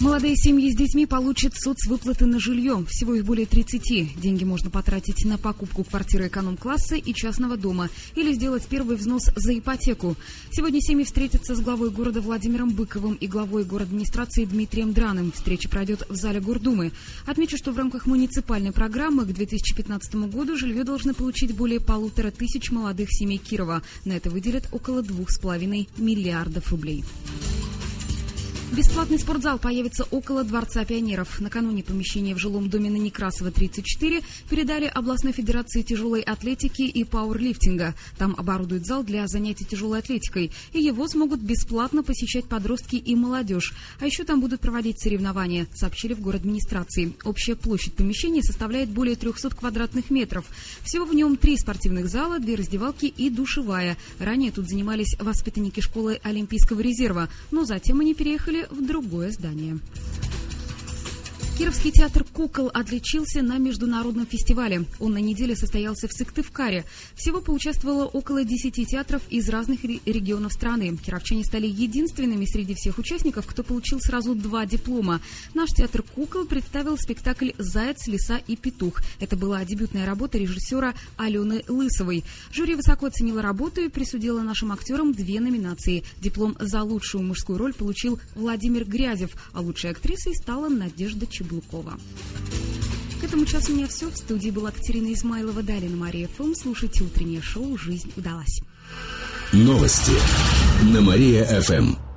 Молодые семьи с детьми получат соцвыплаты на жилье. Всего их более 30. Деньги можно потратить на покупку квартиры эконом-класса и частного дома или сделать первый взнос за ипотеку. Сегодня семьи встретятся с главой города Владимиром Быковым и главой администрации Дмитрием Драным. Встреча пройдет в зале Гордумы. Отмечу, что в рамках муниципальной программы к 2015 году жилье должны получить более полутора тысяч молодых семей Кирова. На это выделят около двух с половиной миллиардов рублей. Бесплатный спортзал появится около Дворца пионеров. Накануне помещение в жилом доме на Некрасова 34 передали областной федерации тяжелой атлетики и пауэрлифтинга. Там оборудуют зал для занятий тяжелой атлетикой, и его смогут бесплатно посещать подростки и молодежь. А еще там будут проводить соревнования, сообщили в город администрации. Общая площадь помещения составляет более 300 квадратных метров. Всего в нем три спортивных зала, две раздевалки и душевая. Ранее тут занимались воспитанники школы Олимпийского резерва, но затем они переехали в другое здание. Кировский театр «Кукол» отличился на международном фестивале. Он на неделе состоялся в Сыктывкаре. Всего поучаствовало около 10 театров из разных регионов страны. Кировчане стали единственными среди всех участников, кто получил сразу два диплома. Наш театр «Кукол» представил спектакль «Заяц, лиса и петух». Это была дебютная работа режиссера Алены Лысовой. Жюри высоко оценило работу и присудило нашим актерам две номинации. Диплом за лучшую мужскую роль получил Владимир Грязев, а лучшей актрисой стала Надежда Чебурова. Каблукова. К этому часу у меня все. В студии была Катерина Измайлова. Далее на Мария ФМ. Слушайте утреннее шоу «Жизнь удалась». Новости на Мария ФМ.